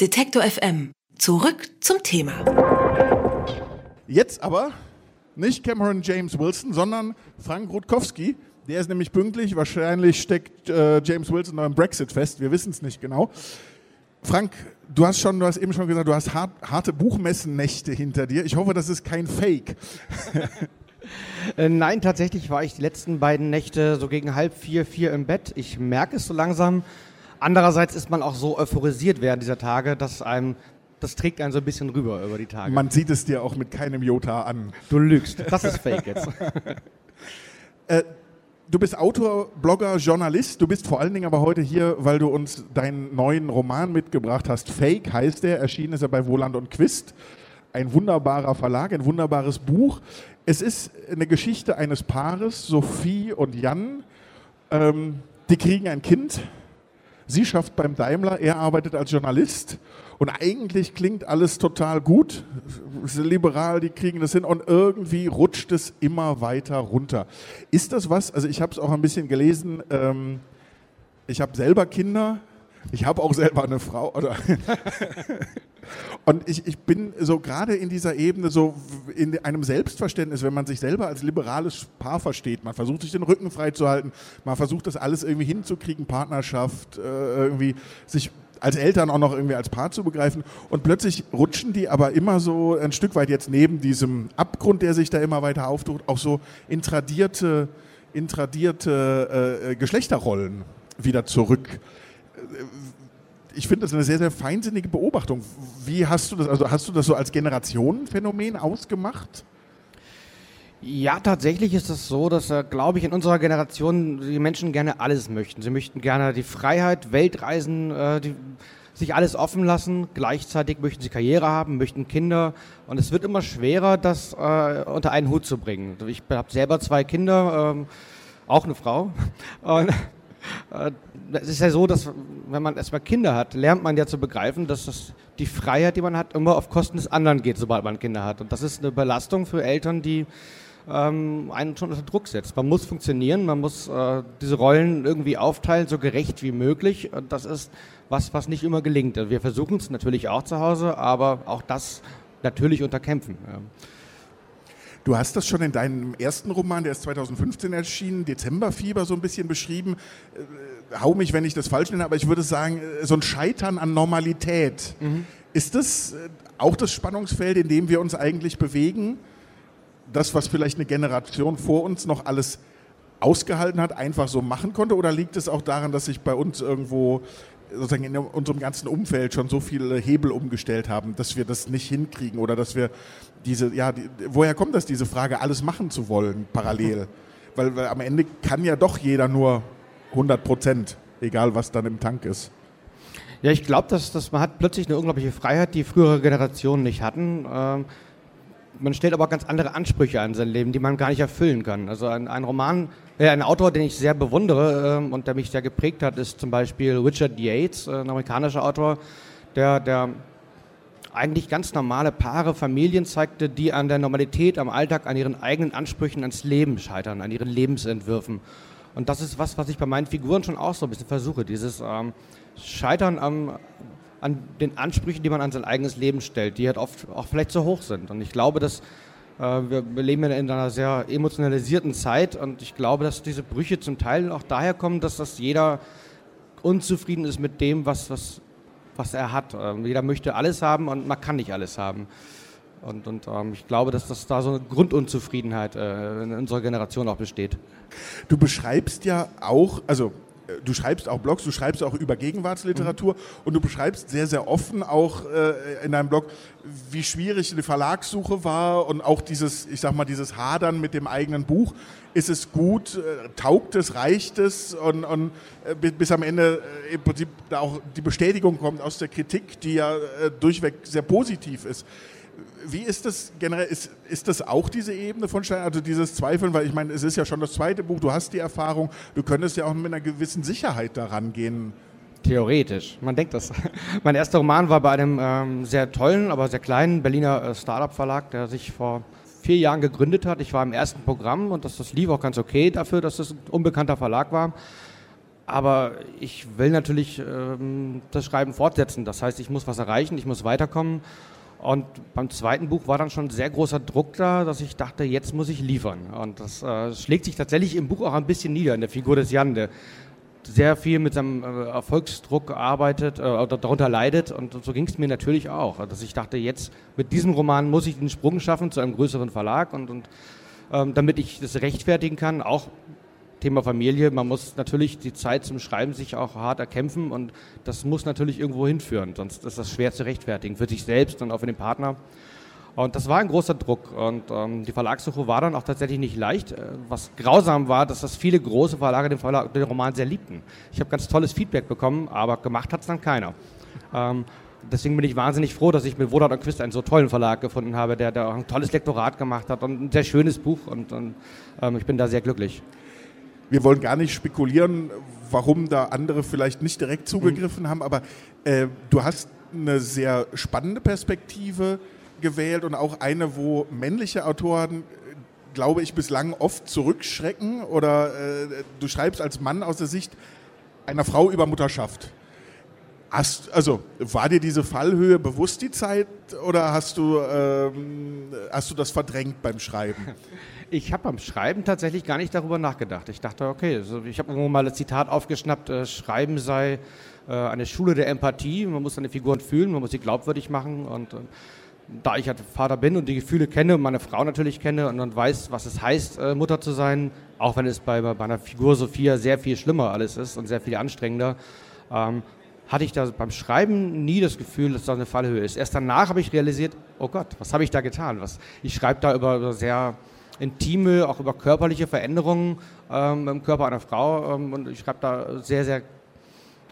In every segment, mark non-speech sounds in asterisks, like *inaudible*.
Detektor FM. Zurück zum Thema. Jetzt aber nicht Cameron James Wilson, sondern Frank Rutkowski. Der ist nämlich pünktlich. Wahrscheinlich steckt äh, James Wilson noch im Brexit fest. Wir wissen es nicht genau. Frank, du hast schon, du hast eben schon gesagt, du hast hart, harte Buchmessennächte hinter dir. Ich hoffe, das ist kein Fake. *laughs* Äh, nein, tatsächlich war ich die letzten beiden Nächte so gegen halb vier, vier im Bett. Ich merke es so langsam. Andererseits ist man auch so euphorisiert während dieser Tage, dass einem das trägt einen so ein bisschen rüber über die Tage. Man sieht es dir auch mit keinem Jota an. Du lügst. Das ist fake jetzt. *laughs* äh, du bist Autor, Blogger, Journalist. Du bist vor allen Dingen aber heute hier, weil du uns deinen neuen Roman mitgebracht hast. Fake heißt der. Erschienen ist er bei Woland und Quist. Ein wunderbarer Verlag, ein wunderbares Buch. Es ist eine Geschichte eines Paares, Sophie und Jan. Ähm, die kriegen ein Kind Sie schafft beim Daimler, er arbeitet als Journalist und eigentlich klingt alles total gut. Liberal, die kriegen das hin und irgendwie rutscht es immer weiter runter. Ist das was? Also ich habe es auch ein bisschen gelesen. Ähm, ich habe selber Kinder. Ich habe auch selber eine Frau. *laughs* Und ich, ich bin so gerade in dieser Ebene, so in einem Selbstverständnis, wenn man sich selber als liberales Paar versteht, man versucht sich den Rücken freizuhalten, man versucht das alles irgendwie hinzukriegen, Partnerschaft, äh, irgendwie sich als Eltern auch noch irgendwie als Paar zu begreifen. Und plötzlich rutschen die aber immer so ein Stück weit jetzt neben diesem Abgrund, der sich da immer weiter auftut, auch so in tradierte, tradierte äh, Geschlechterrollen wieder zurück ich finde das eine sehr, sehr feinsinnige Beobachtung. Wie hast du das, also hast du das so als Generationenphänomen ausgemacht? Ja, tatsächlich ist es so, dass, äh, glaube ich, in unserer Generation die Menschen gerne alles möchten. Sie möchten gerne die Freiheit, Weltreisen, äh, die, sich alles offen lassen. Gleichzeitig möchten sie Karriere haben, möchten Kinder. Und es wird immer schwerer, das äh, unter einen Hut zu bringen. Ich habe selber zwei Kinder, ähm, auch eine Frau. Und es ist ja so, dass wenn man erstmal Kinder hat, lernt man ja zu begreifen, dass das die Freiheit, die man hat, immer auf Kosten des anderen geht, sobald man Kinder hat. Und das ist eine Belastung für Eltern, die ähm, einen schon unter Druck setzt. Man muss funktionieren, man muss äh, diese Rollen irgendwie aufteilen, so gerecht wie möglich. Und das ist was, was nicht immer gelingt. Wir versuchen es natürlich auch zu Hause, aber auch das natürlich unterkämpfen. Ja. Du hast das schon in deinem ersten Roman, der ist 2015 erschienen, Dezemberfieber, so ein bisschen beschrieben. Äh, hau mich, wenn ich das falsch nenne, aber ich würde sagen, äh, so ein Scheitern an Normalität. Mhm. Ist das äh, auch das Spannungsfeld, in dem wir uns eigentlich bewegen? Das, was vielleicht eine Generation vor uns noch alles ausgehalten hat, einfach so machen konnte? Oder liegt es auch daran, dass sich bei uns irgendwo sozusagen in unserem ganzen Umfeld schon so viele Hebel umgestellt haben, dass wir das nicht hinkriegen oder dass wir diese, ja, die, woher kommt das, diese Frage, alles machen zu wollen parallel? *laughs* Weil, weil am Ende kann ja doch jeder nur 100 Prozent, egal was dann im Tank ist. Ja, ich glaube, dass, dass man hat plötzlich eine unglaubliche Freiheit, die frühere Generationen nicht hatten. Ähm, man stellt aber ganz andere Ansprüche an sein Leben, die man gar nicht erfüllen kann. Also ein, ein Roman, äh, ein Autor, den ich sehr bewundere äh, und der mich sehr geprägt hat, ist zum Beispiel Richard Yates, äh, ein amerikanischer Autor, der, der eigentlich ganz normale Paare, Familien zeigte, die an der Normalität, am Alltag, an ihren eigenen Ansprüchen ans Leben scheitern, an ihren Lebensentwürfen. Und das ist was, was ich bei meinen Figuren schon auch so ein bisschen versuche, dieses ähm, Scheitern am, an den Ansprüchen, die man an sein eigenes Leben stellt, die halt oft auch vielleicht zu hoch sind. Und ich glaube, dass äh, wir, leben in einer sehr emotionalisierten Zeit und ich glaube, dass diese Brüche zum Teil auch daher kommen, dass das jeder unzufrieden ist mit dem, was, was, was er hat. Ähm, jeder möchte alles haben und man kann nicht alles haben. Und, und ähm, ich glaube, dass das da so eine Grundunzufriedenheit äh, in unserer Generation auch besteht. Du beschreibst ja auch, also du schreibst auch Blogs, du schreibst auch über Gegenwartsliteratur mhm. und du beschreibst sehr, sehr offen auch äh, in deinem Blog, wie schwierig eine Verlagssuche war und auch dieses, ich sag mal, dieses Hadern mit dem eigenen Buch. Ist es gut, äh, taugt es, reicht es und, und äh, bis, am Ende äh, im Prinzip da auch die Bestätigung kommt aus der Kritik, die ja äh, durchweg sehr positiv ist wie ist das generell? Ist, ist das auch diese Ebene von Stein, also dieses Zweifeln? Weil ich meine, es ist ja schon das zweite Buch, du hast die Erfahrung, du könntest ja auch mit einer gewissen Sicherheit daran gehen. Theoretisch, man denkt das. *laughs* mein erster Roman war bei einem ähm, sehr tollen, aber sehr kleinen Berliner äh, Startup-Verlag, der sich vor vier Jahren gegründet hat. Ich war im ersten Programm und das, das lief auch ganz okay dafür, dass es ein unbekannter Verlag war. aber ich will natürlich ähm, das Schreiben fortsetzen. Das heißt, ich muss was erreichen, ich muss weiterkommen. Und beim zweiten Buch war dann schon sehr großer Druck da, dass ich dachte, jetzt muss ich liefern. Und das äh, schlägt sich tatsächlich im Buch auch ein bisschen nieder, in der Figur des Jan, der sehr viel mit seinem äh, Erfolgsdruck arbeitet äh, oder darunter leidet. Und so ging es mir natürlich auch. Dass ich dachte, jetzt mit diesem Roman muss ich den Sprung schaffen zu einem größeren Verlag und, und ähm, damit ich das rechtfertigen kann, auch Thema Familie, man muss natürlich die Zeit zum Schreiben sich auch hart erkämpfen und das muss natürlich irgendwo hinführen, sonst ist das schwer zu rechtfertigen für sich selbst und auch für den Partner. Und das war ein großer Druck und ähm, die Verlagssuche war dann auch tatsächlich nicht leicht. Äh, was grausam war, dass das viele große Verlage den, Verlag, den Roman sehr liebten. Ich habe ganz tolles Feedback bekommen, aber gemacht hat es dann keiner. Ähm, deswegen bin ich wahnsinnig froh, dass ich mit Wodat und Quist einen so tollen Verlag gefunden habe, der, der auch ein tolles Lektorat gemacht hat und ein sehr schönes Buch und, und ähm, ich bin da sehr glücklich wir wollen gar nicht spekulieren, warum da andere vielleicht nicht direkt zugegriffen mhm. haben, aber äh, du hast eine sehr spannende Perspektive gewählt und auch eine, wo männliche Autoren, glaube ich, bislang oft zurückschrecken oder äh, du schreibst als Mann aus der Sicht einer Frau über Mutterschaft. Hast, also war dir diese Fallhöhe bewusst die Zeit oder hast du, ähm, hast du das verdrängt beim Schreiben? *laughs* Ich habe beim Schreiben tatsächlich gar nicht darüber nachgedacht. Ich dachte, okay, also ich habe irgendwo mal das Zitat aufgeschnappt, äh, Schreiben sei äh, eine Schule der Empathie. Man muss seine Figuren fühlen, man muss sie glaubwürdig machen. Und äh, da ich halt Vater bin und die Gefühle kenne und meine Frau natürlich kenne und dann weiß, was es heißt, äh, Mutter zu sein, auch wenn es bei, bei meiner Figur Sophia sehr viel schlimmer alles ist und sehr viel anstrengender, ähm, hatte ich da beim Schreiben nie das Gefühl, dass da eine Fallhöhe ist. Erst danach habe ich realisiert, oh Gott, was habe ich da getan? Was, ich schreibe da über, über sehr intime, auch über körperliche Veränderungen ähm, im Körper einer Frau. Ähm, und ich schreibe da sehr, sehr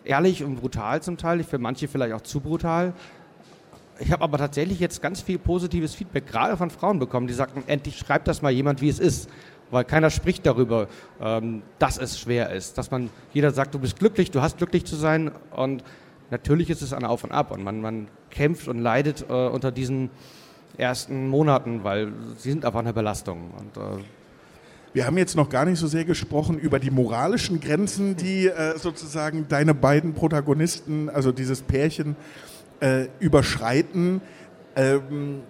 ehrlich und brutal zum Teil. Für manche vielleicht auch zu brutal. Ich habe aber tatsächlich jetzt ganz viel positives Feedback, gerade von Frauen bekommen, die sagten, endlich schreibt das mal jemand, wie es ist. Weil keiner spricht darüber, ähm, dass es schwer ist. Dass man, jeder sagt, du bist glücklich, du hast glücklich zu sein. Und natürlich ist es ein Auf und Ab. Und man, man kämpft und leidet äh, unter diesen ersten Monaten, weil sie sind einfach eine Belastung. Und, äh wir haben jetzt noch gar nicht so sehr gesprochen über die moralischen Grenzen, die äh, sozusagen deine beiden Protagonisten, also dieses Pärchen, äh, überschreiten. Ähm,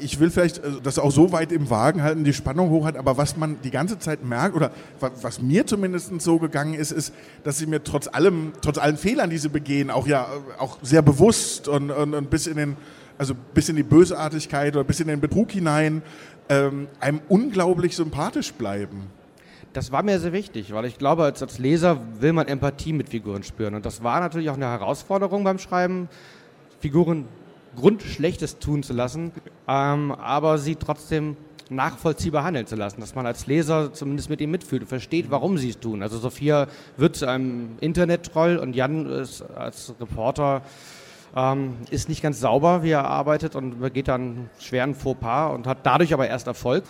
ich will vielleicht also das auch so weit im Wagen halten, die Spannung hoch hat, aber was man die ganze Zeit merkt, oder was mir zumindest so gegangen ist, ist, dass sie mir trotz allem, trotz allen Fehlern, die sie begehen, auch ja auch sehr bewusst und, und, und bis in den also bis in die Bösartigkeit oder bis in den Betrug hinein, ähm, einem unglaublich sympathisch bleiben. Das war mir sehr wichtig, weil ich glaube, als, als Leser will man Empathie mit Figuren spüren. Und das war natürlich auch eine Herausforderung beim Schreiben, Figuren Grundschlechtes tun zu lassen, ähm, aber sie trotzdem nachvollziehbar handeln zu lassen, dass man als Leser zumindest mit ihm mitfühlt und versteht, warum sie es tun. Also Sophia wird zu einem Internet-Troll und Jan ist als Reporter ähm, ist nicht ganz sauber, wie er arbeitet und begeht dann schweren Fauxpas und hat dadurch aber erst Erfolg.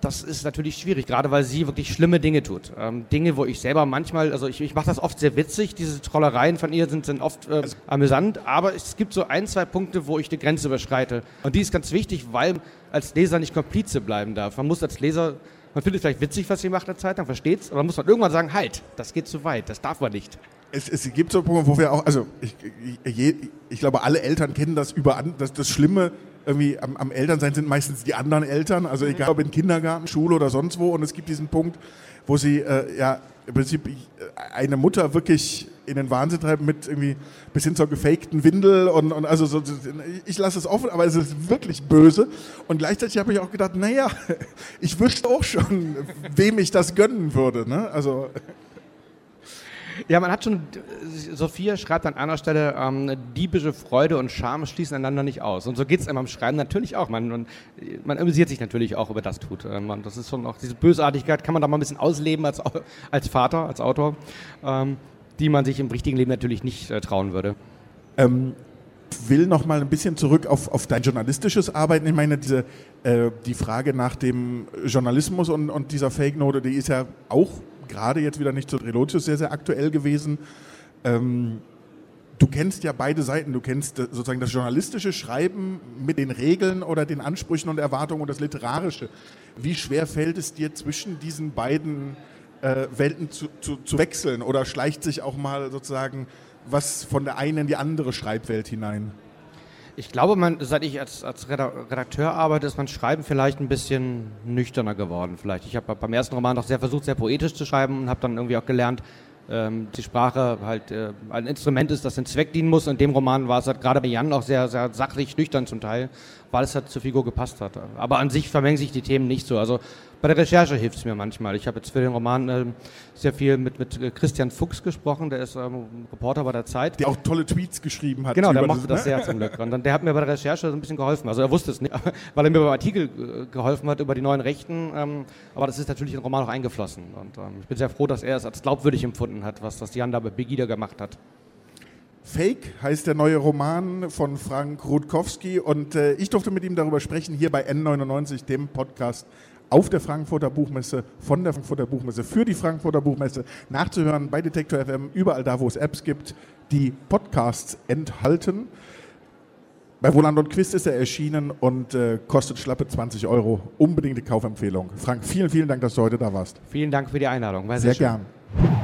Das ist natürlich schwierig, gerade weil sie wirklich schlimme Dinge tut. Ähm, Dinge, wo ich selber manchmal, also ich, ich mache das oft sehr witzig, diese Trollereien von ihr sind, sind oft äh, amüsant, aber es gibt so ein, zwei Punkte, wo ich die Grenze überschreite. Und die ist ganz wichtig, weil als Leser nicht Komplize bleiben darf. Man muss als Leser man findet vielleicht witzig, was sie macht eine Zeit lang, versteht's, aber muss man irgendwann sagen, halt, das geht zu weit, das darf man nicht es, es gibt so Punkte, wo wir auch, also ich, ich, ich glaube, alle Eltern kennen das über das, das Schlimme irgendwie am, am, Elternsein sind meistens die anderen Eltern, also egal ob in Kindergarten, Schule oder sonst wo. Und es gibt diesen Punkt, wo sie äh, ja im Prinzip äh, eine Mutter wirklich in den Wahnsinn treiben mit irgendwie bis hin zur gefakten Windel und, und also so, ich lasse es offen, aber es ist wirklich böse. Und gleichzeitig habe ich auch gedacht, naja, *laughs* ich wüsste auch schon, *laughs* wem ich das gönnen würde. Ne? Also ja, man hat schon, Sophia schreibt an einer Stelle, ähm, diebische Freude und Scham schließen einander nicht aus. Und so geht es einem beim Schreiben natürlich auch. Man, man, man amüsiert sich natürlich auch über das tut. Ähm, das ist schon auch, diese Bösartigkeit kann man da mal ein bisschen ausleben als, als Vater, als Autor, ähm, die man sich im richtigen Leben natürlich nicht äh, trauen würde. Ähm, will noch mal ein bisschen zurück auf, auf dein journalistisches Arbeiten. Ich meine, diese, äh, die Frage nach dem Journalismus und, und dieser Fake-Note, die ist ja auch gerade jetzt wieder nicht zu Relotius sehr, sehr aktuell gewesen. Ähm, du kennst ja beide Seiten. Du kennst sozusagen das journalistische Schreiben mit den Regeln oder den Ansprüchen und Erwartungen und das literarische. Wie schwer fällt es dir zwischen diesen beiden äh, Welten zu, zu, zu wechseln oder schleicht sich auch mal sozusagen was von der einen in die andere Schreibwelt hinein? Ich glaube, man, seit ich als, als Redakteur arbeite, ist mein Schreiben vielleicht ein bisschen nüchterner geworden. Vielleicht. Ich habe beim ersten Roman noch sehr versucht, sehr poetisch zu schreiben und habe dann irgendwie auch gelernt, ähm, die Sprache halt äh, ein Instrument ist, das den Zweck dienen muss. In dem Roman war es halt gerade bei Jan auch sehr, sehr sachlich, nüchtern zum Teil, weil es halt zur Figur gepasst hat. Aber an sich vermengen sich die Themen nicht so. Also bei der Recherche hilft es mir manchmal. Ich habe jetzt für den Roman äh, sehr viel mit, mit äh, Christian Fuchs gesprochen, der ist ähm, Reporter bei der Zeit. Der auch tolle Tweets geschrieben hat. Genau, der mochte das, das sehr zum Glück. Und dann, der hat mir bei der Recherche so ein bisschen geholfen. Also er wusste es nicht, *laughs* weil er mir beim Artikel äh, geholfen hat über die neuen Rechten. Ähm, aber das ist natürlich in den Roman auch eingeflossen. Und ähm, ich bin sehr froh, dass er es als glaubwürdig empfunden hat, was das Jan da bei Begida gemacht hat. Fake heißt der neue Roman von Frank Rutkowski und äh, ich durfte mit ihm darüber sprechen, hier bei N99, dem Podcast auf der Frankfurter Buchmesse, von der Frankfurter Buchmesse, für die Frankfurter Buchmesse, nachzuhören bei Detektor FM, überall da, wo es Apps gibt, die Podcasts enthalten. Bei Woland und Quist ist er erschienen und äh, kostet schlappe 20 Euro. Unbedingte Kaufempfehlung. Frank, vielen, vielen Dank, dass du heute da warst. Vielen Dank für die Einladung. War sehr, sehr gern.